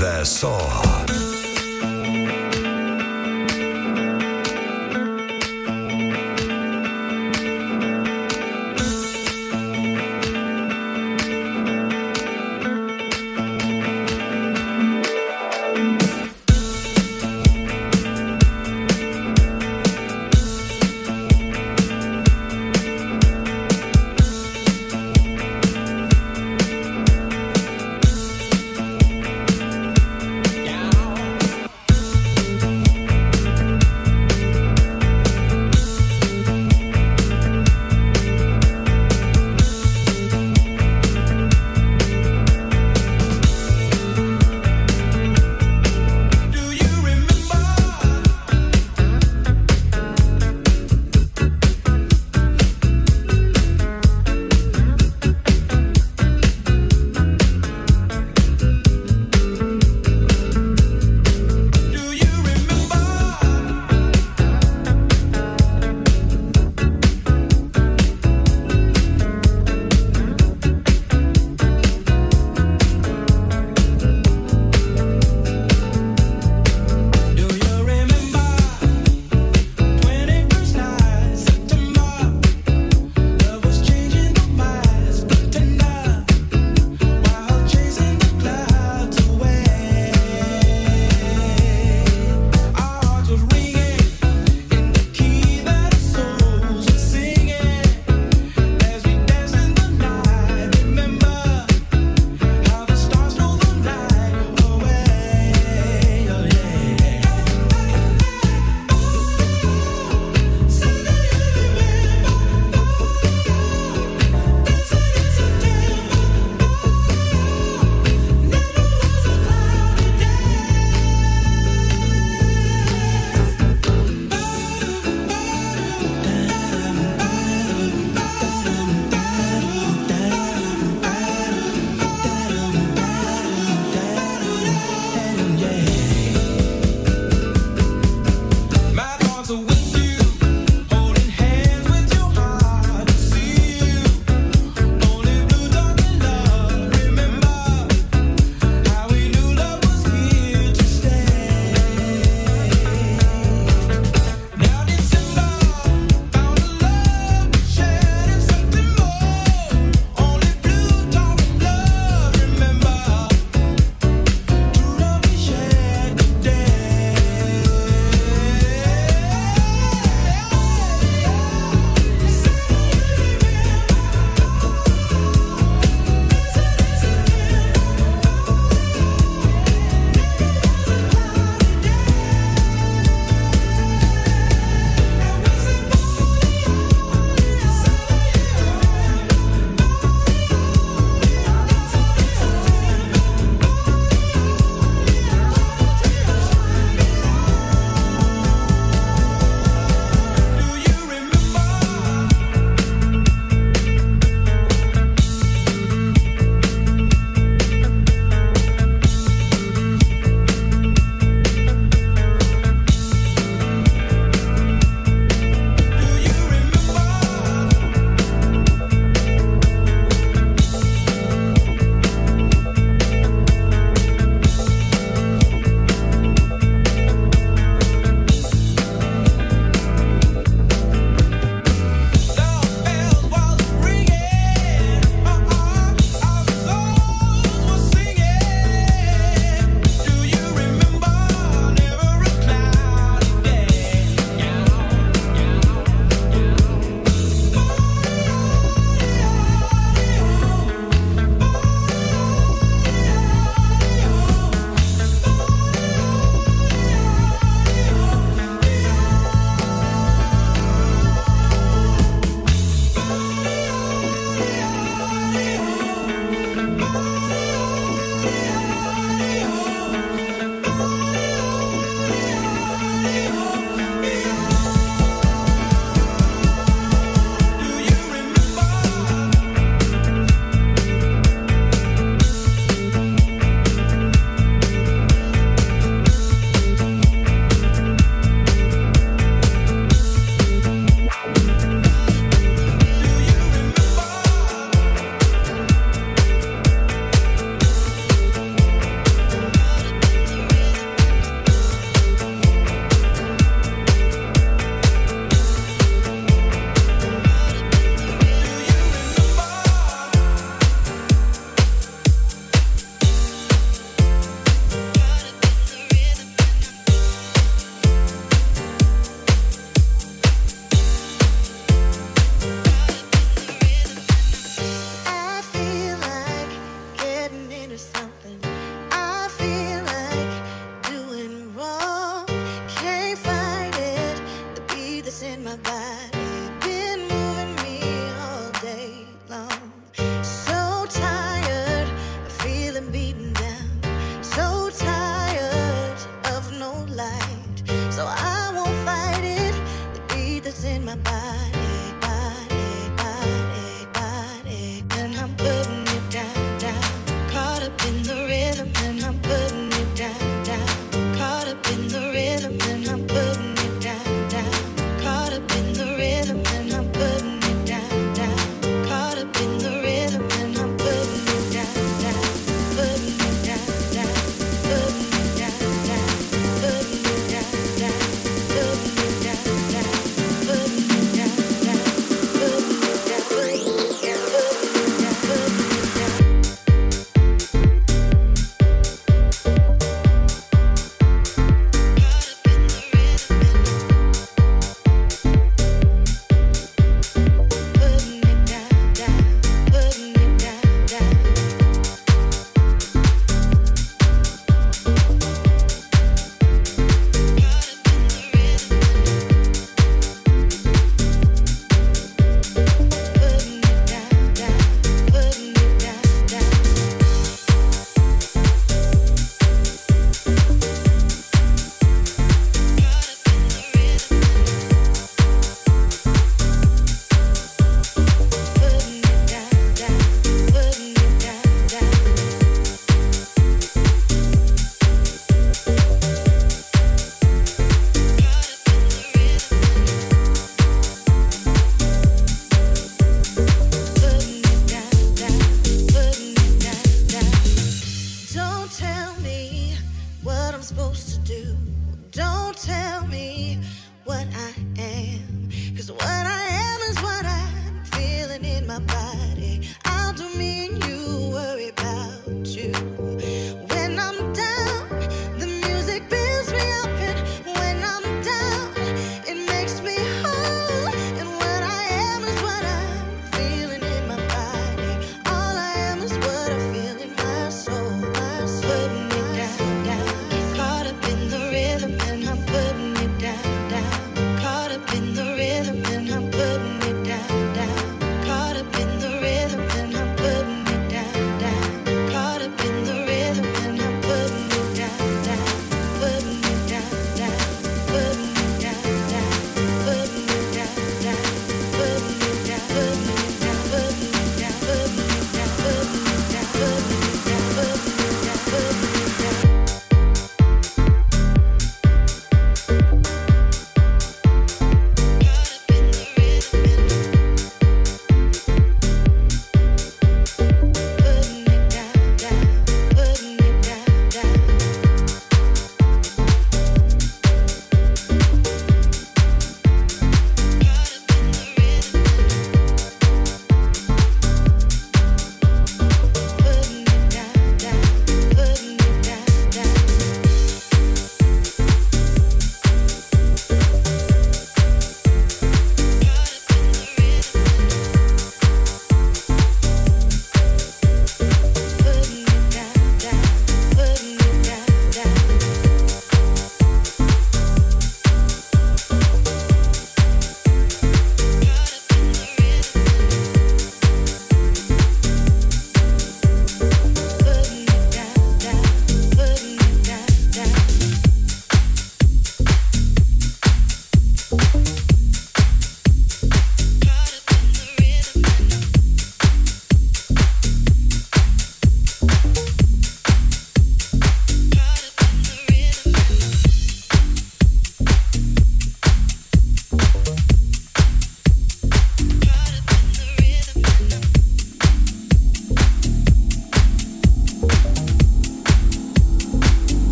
Versaw.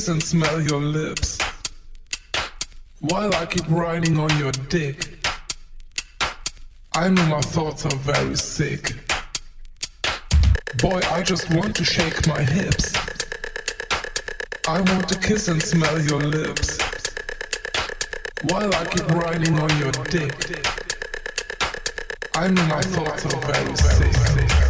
Kiss and smell your lips. While I keep riding on your dick. I know my thoughts are very sick. Boy, I just want to shake my hips. I want to kiss and smell your lips. While I keep riding on your dick. I know my thoughts are very sick.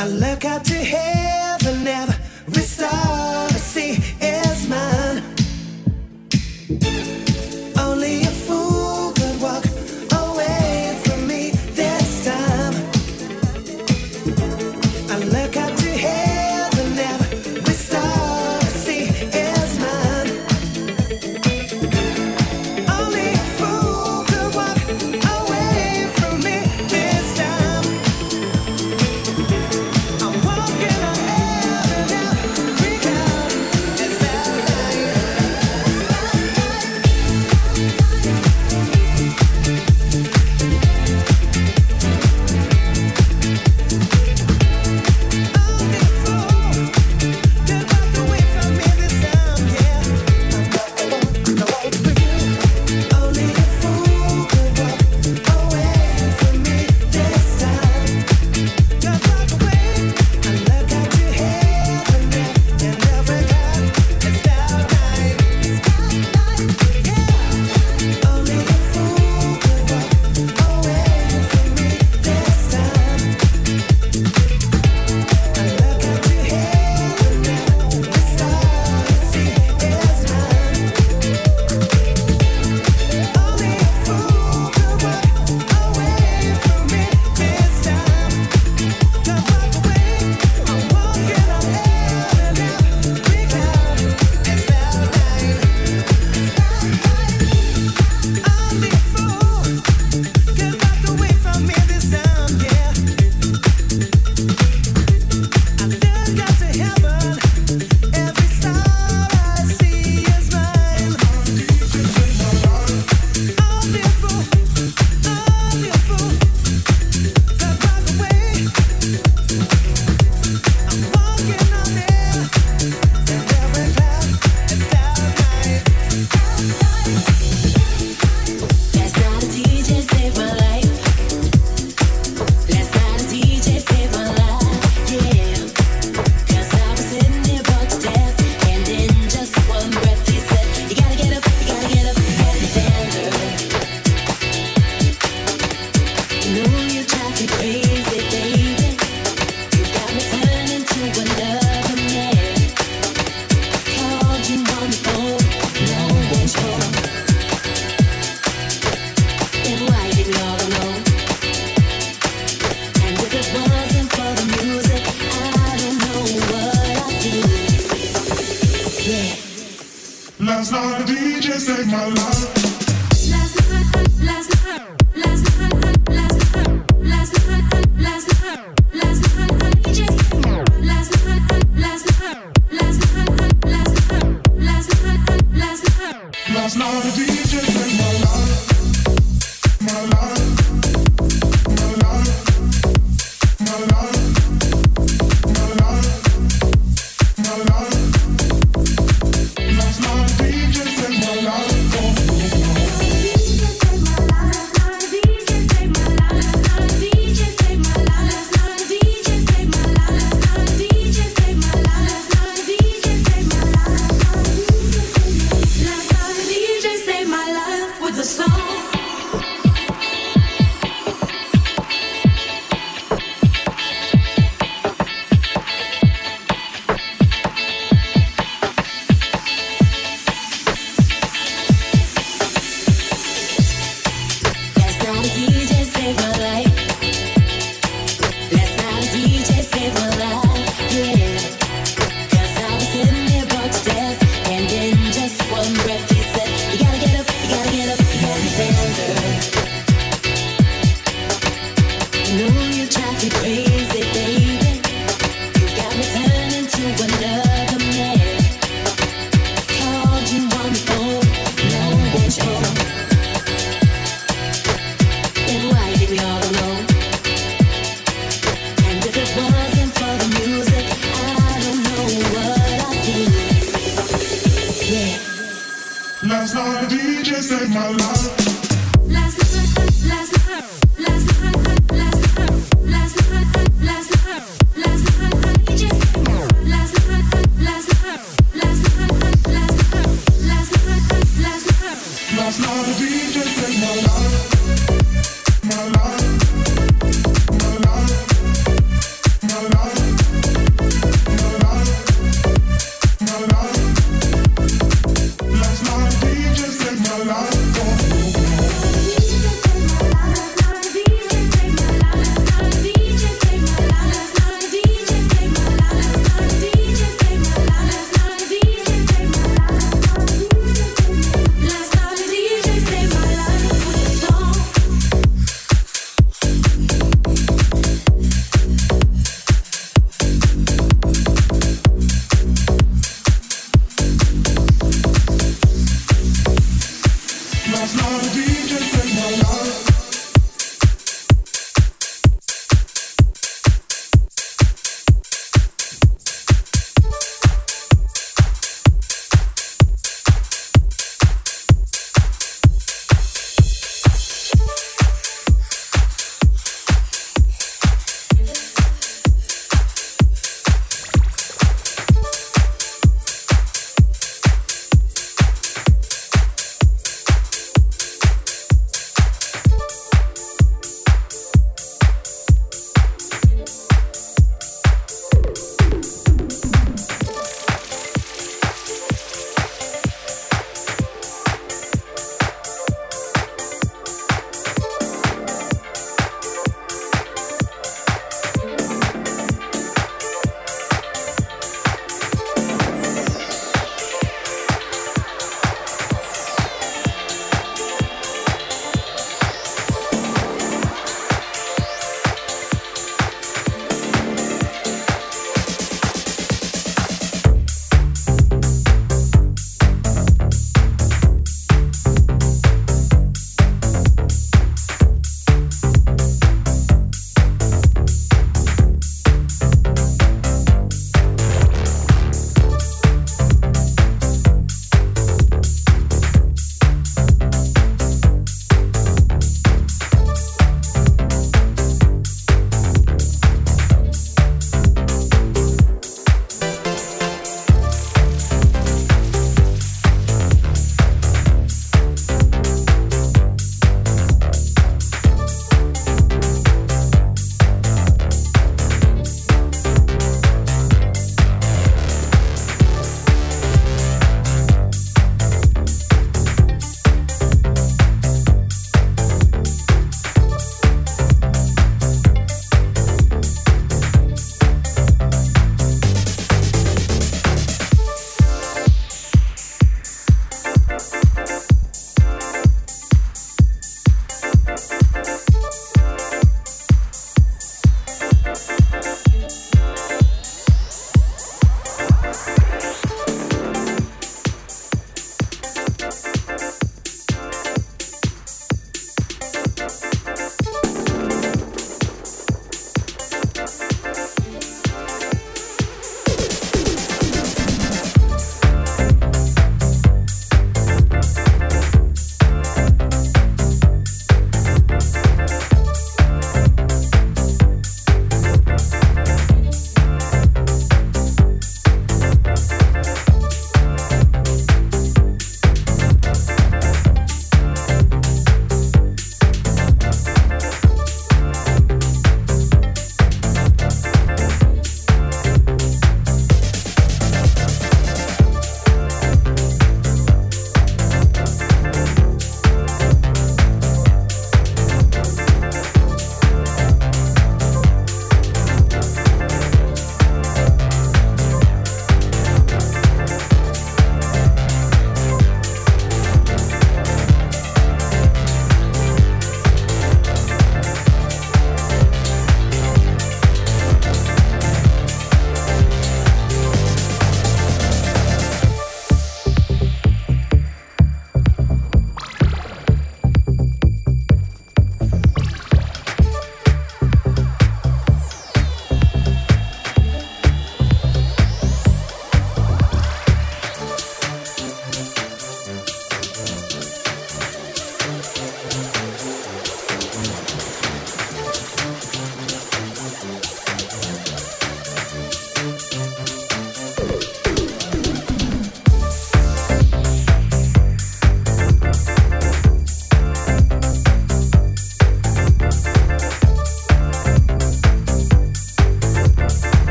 Last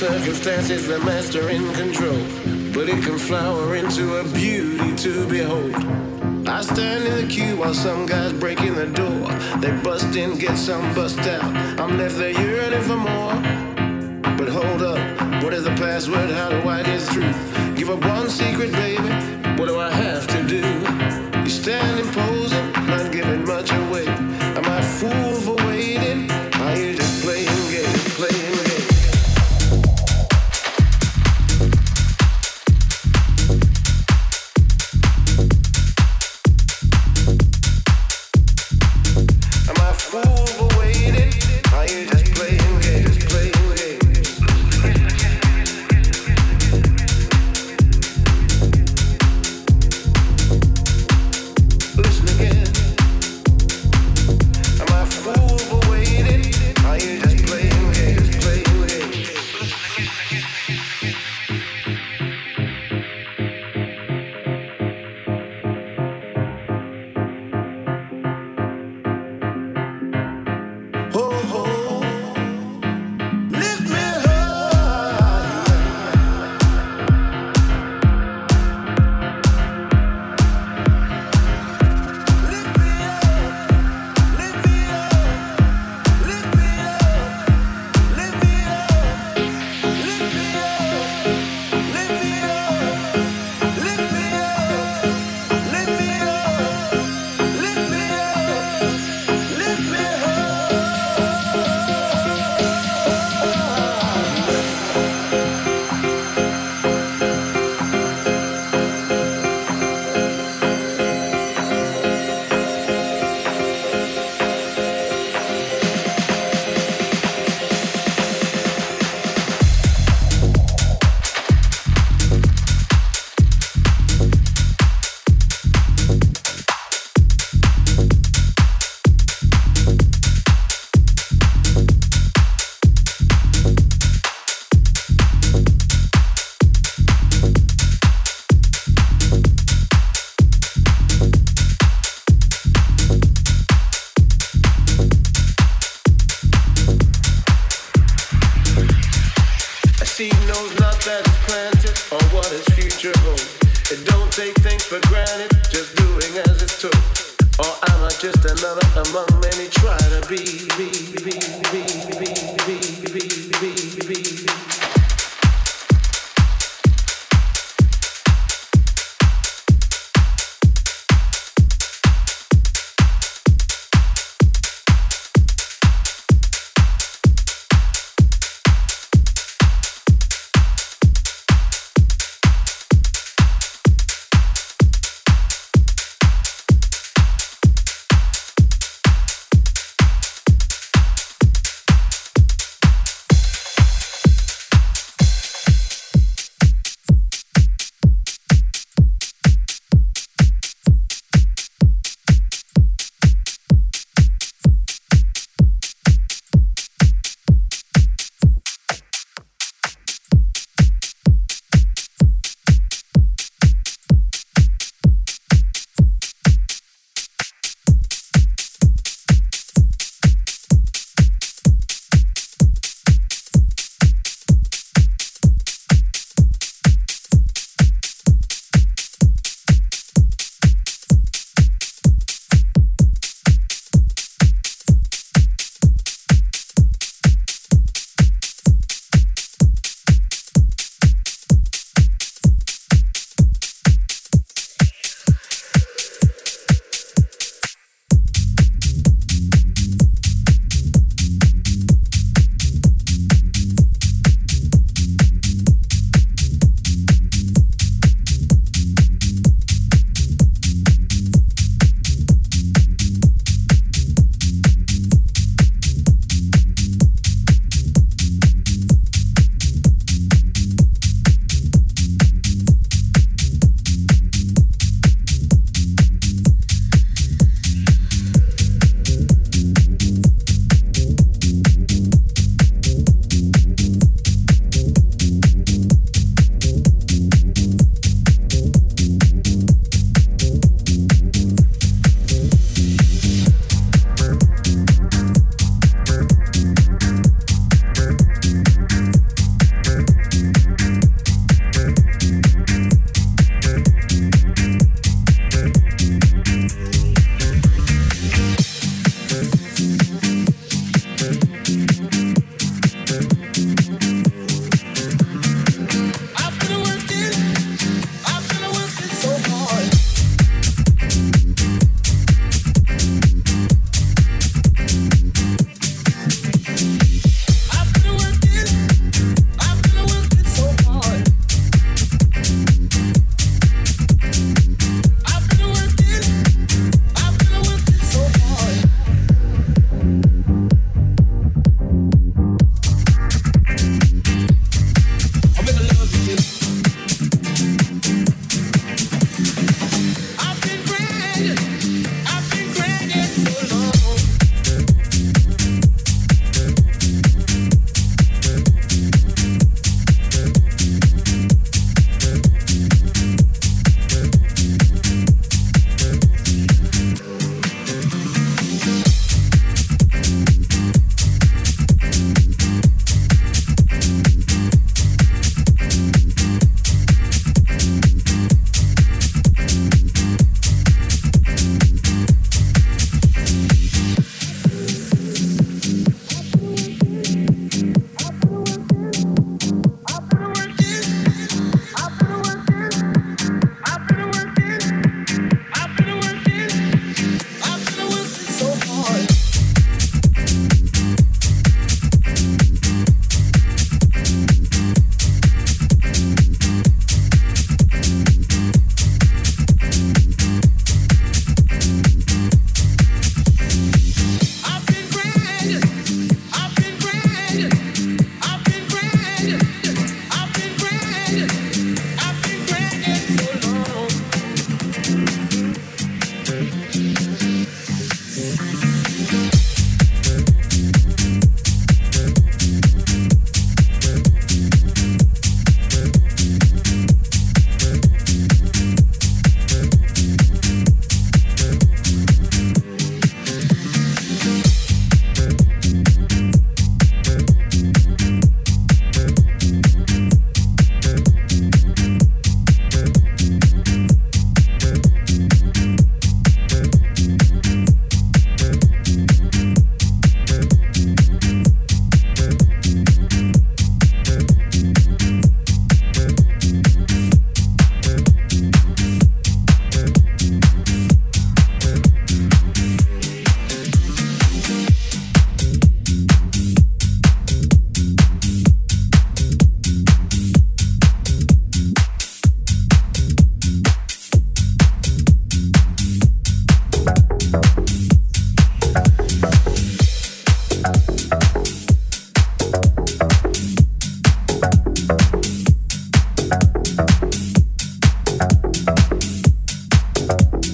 circumstances, the master in control. But it can flower into a beauty to behold. I stand in the queue while some guys break in the door. They bust in, get some bust out. I'm left there yearning for more. But hold up, what is the password? How do I get through? Give up one secret, baby. What do I have to do? You standing posing, not giving much away.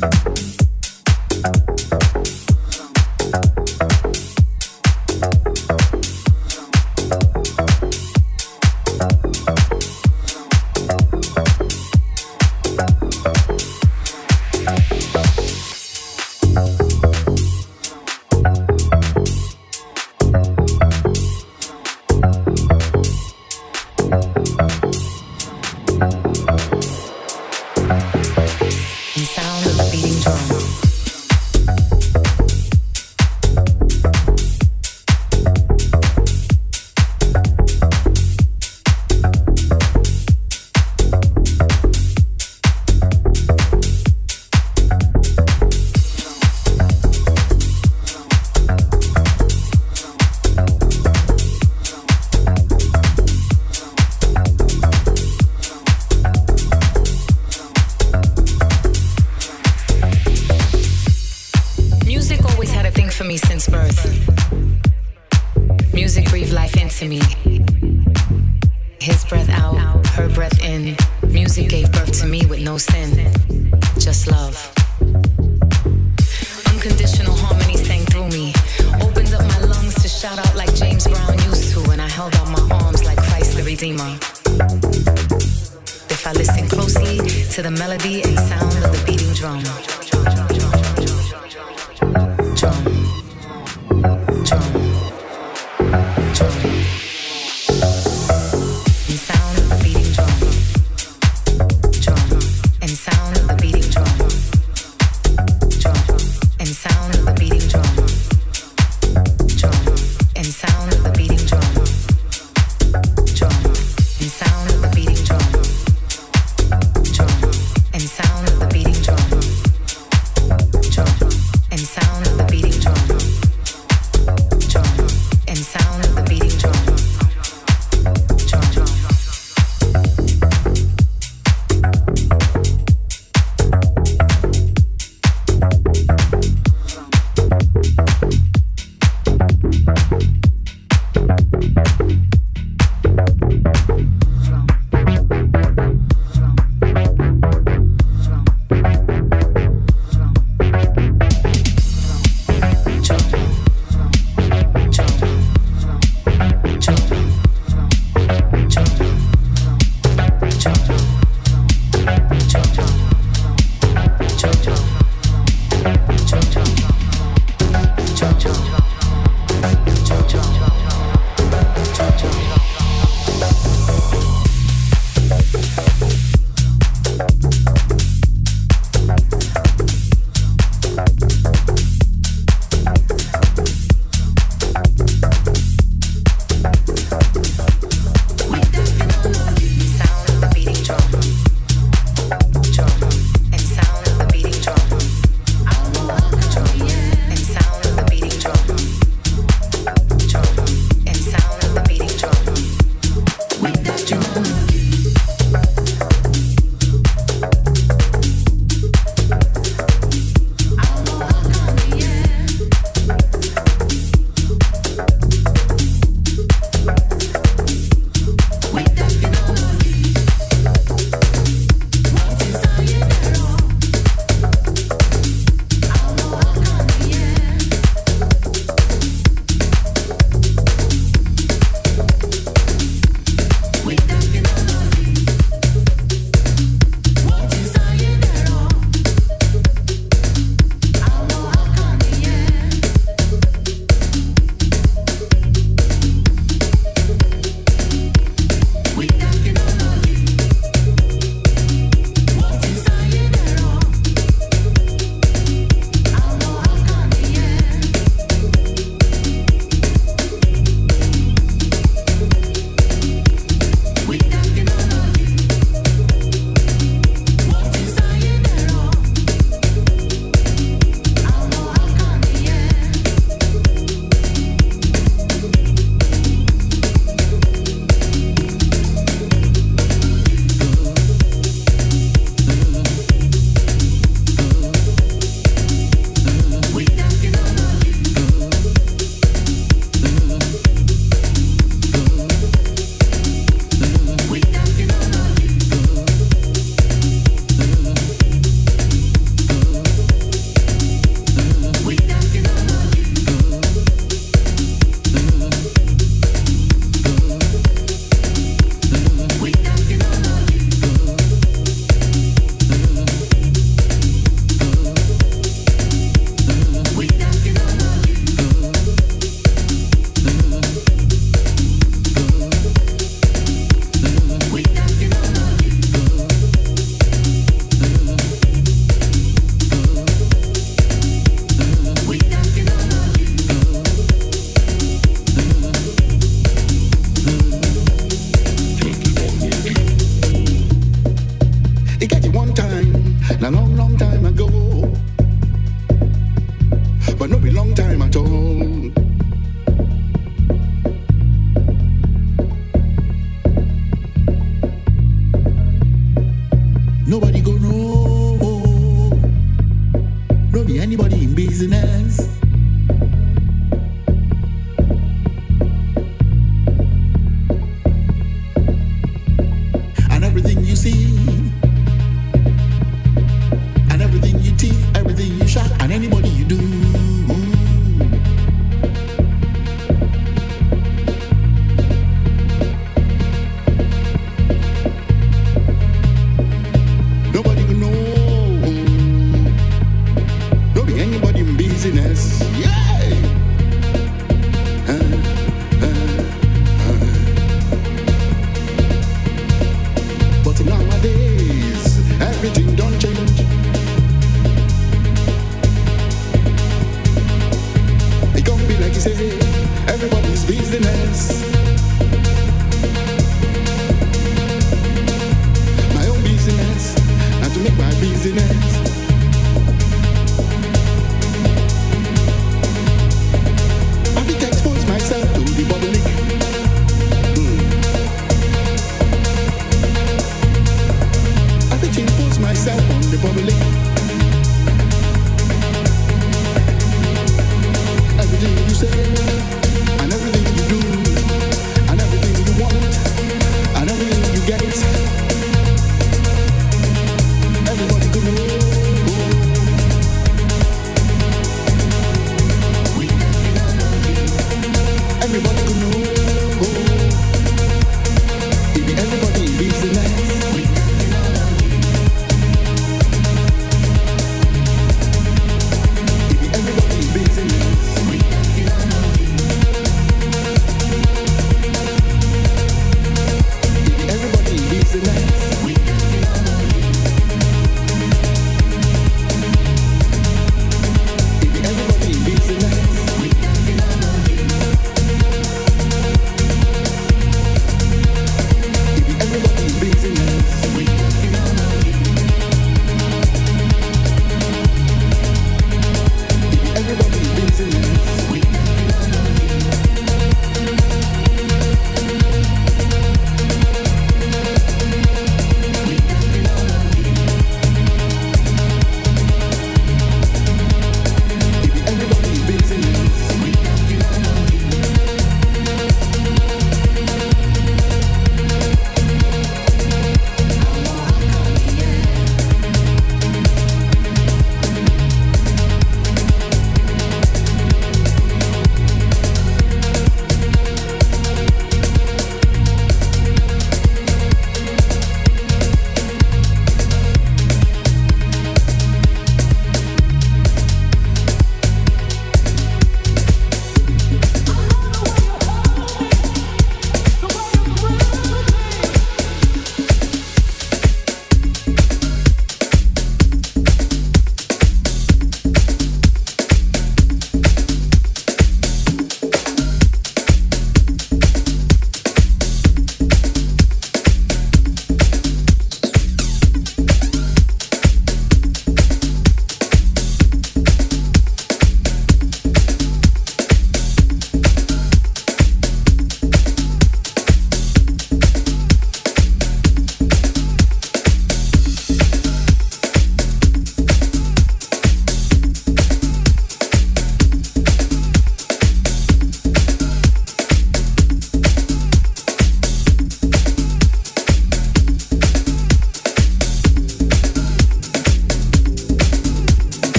Peace.